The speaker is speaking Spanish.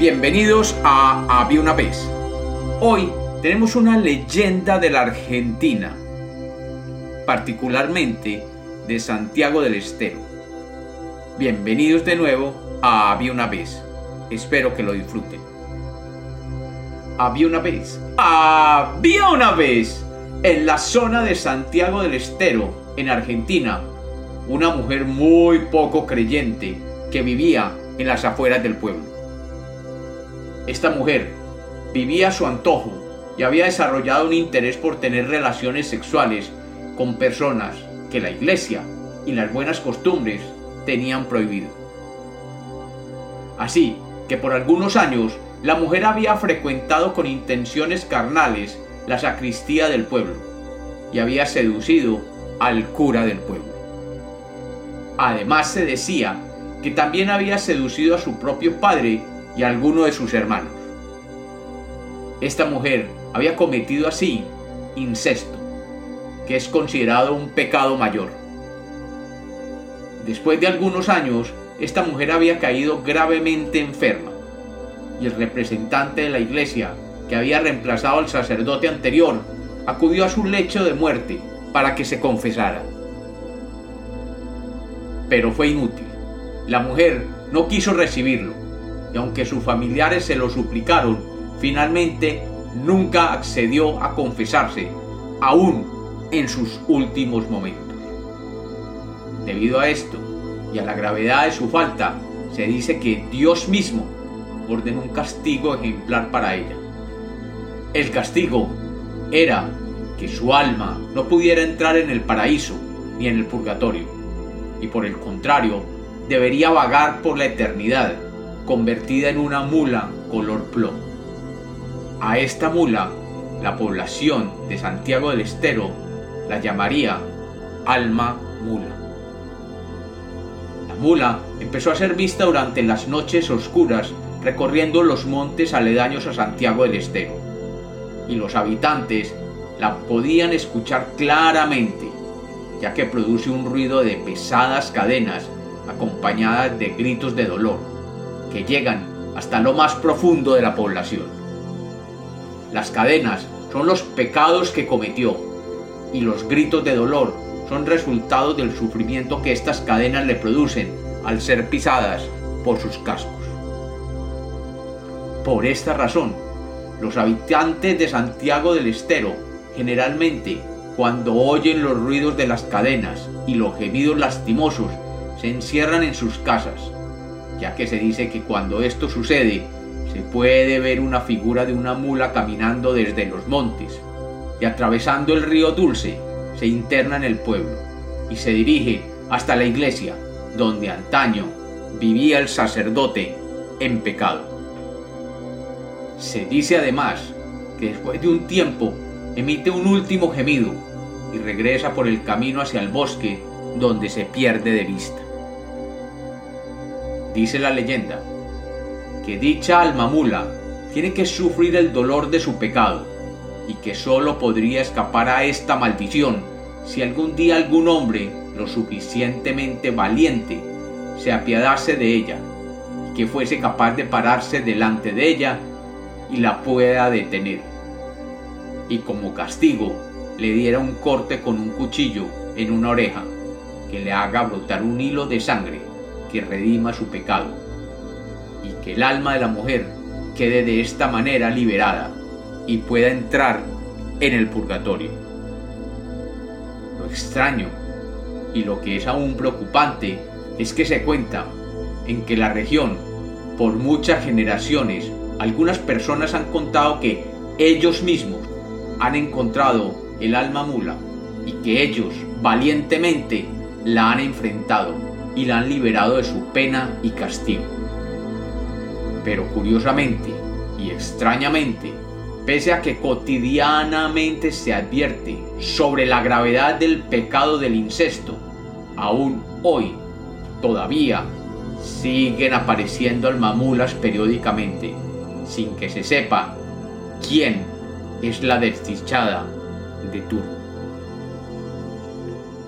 Bienvenidos a Había una vez. Hoy tenemos una leyenda de la Argentina, particularmente de Santiago del Estero. Bienvenidos de nuevo a Había una vez. Espero que lo disfruten. Había una vez, había una vez, en la zona de Santiago del Estero, en Argentina, una mujer muy poco creyente que vivía en las afueras del pueblo. Esta mujer vivía a su antojo y había desarrollado un interés por tener relaciones sexuales con personas que la iglesia y las buenas costumbres tenían prohibido. Así que por algunos años la mujer había frecuentado con intenciones carnales la sacristía del pueblo y había seducido al cura del pueblo. Además se decía que también había seducido a su propio padre y alguno de sus hermanos. Esta mujer había cometido así incesto, que es considerado un pecado mayor. Después de algunos años, esta mujer había caído gravemente enferma y el representante de la iglesia, que había reemplazado al sacerdote anterior, acudió a su lecho de muerte para que se confesara. Pero fue inútil. La mujer no quiso recibirlo y aunque sus familiares se lo suplicaron, finalmente nunca accedió a confesarse, aún en sus últimos momentos. Debido a esto y a la gravedad de su falta, se dice que Dios mismo ordenó un castigo ejemplar para ella. El castigo era que su alma no pudiera entrar en el paraíso ni en el purgatorio, y por el contrario, debería vagar por la eternidad convertida en una mula color plomo. A esta mula, la población de Santiago del Estero la llamaría alma mula. La mula empezó a ser vista durante las noches oscuras recorriendo los montes aledaños a Santiago del Estero, y los habitantes la podían escuchar claramente, ya que produce un ruido de pesadas cadenas acompañadas de gritos de dolor que llegan hasta lo más profundo de la población. Las cadenas son los pecados que cometió y los gritos de dolor son resultado del sufrimiento que estas cadenas le producen al ser pisadas por sus cascos. Por esta razón, los habitantes de Santiago del Estero generalmente cuando oyen los ruidos de las cadenas y los gemidos lastimosos se encierran en sus casas ya que se dice que cuando esto sucede se puede ver una figura de una mula caminando desde los montes y atravesando el río Dulce se interna en el pueblo y se dirige hasta la iglesia donde antaño vivía el sacerdote en pecado. Se dice además que después de un tiempo emite un último gemido y regresa por el camino hacia el bosque donde se pierde de vista. Dice la leyenda que dicha alma mula tiene que sufrir el dolor de su pecado y que sólo podría escapar a esta maldición si algún día algún hombre lo suficientemente valiente se apiadase de ella y que fuese capaz de pararse delante de ella y la pueda detener. Y como castigo le diera un corte con un cuchillo en una oreja que le haga brotar un hilo de sangre que redima su pecado y que el alma de la mujer quede de esta manera liberada y pueda entrar en el purgatorio. Lo extraño y lo que es aún preocupante es que se cuenta en que la región, por muchas generaciones, algunas personas han contado que ellos mismos han encontrado el alma mula y que ellos valientemente la han enfrentado y la han liberado de su pena y castigo. Pero curiosamente y extrañamente, pese a que cotidianamente se advierte sobre la gravedad del pecado del incesto, aún hoy todavía siguen apareciendo almamulas periódicamente, sin que se sepa quién es la desdichada de turno.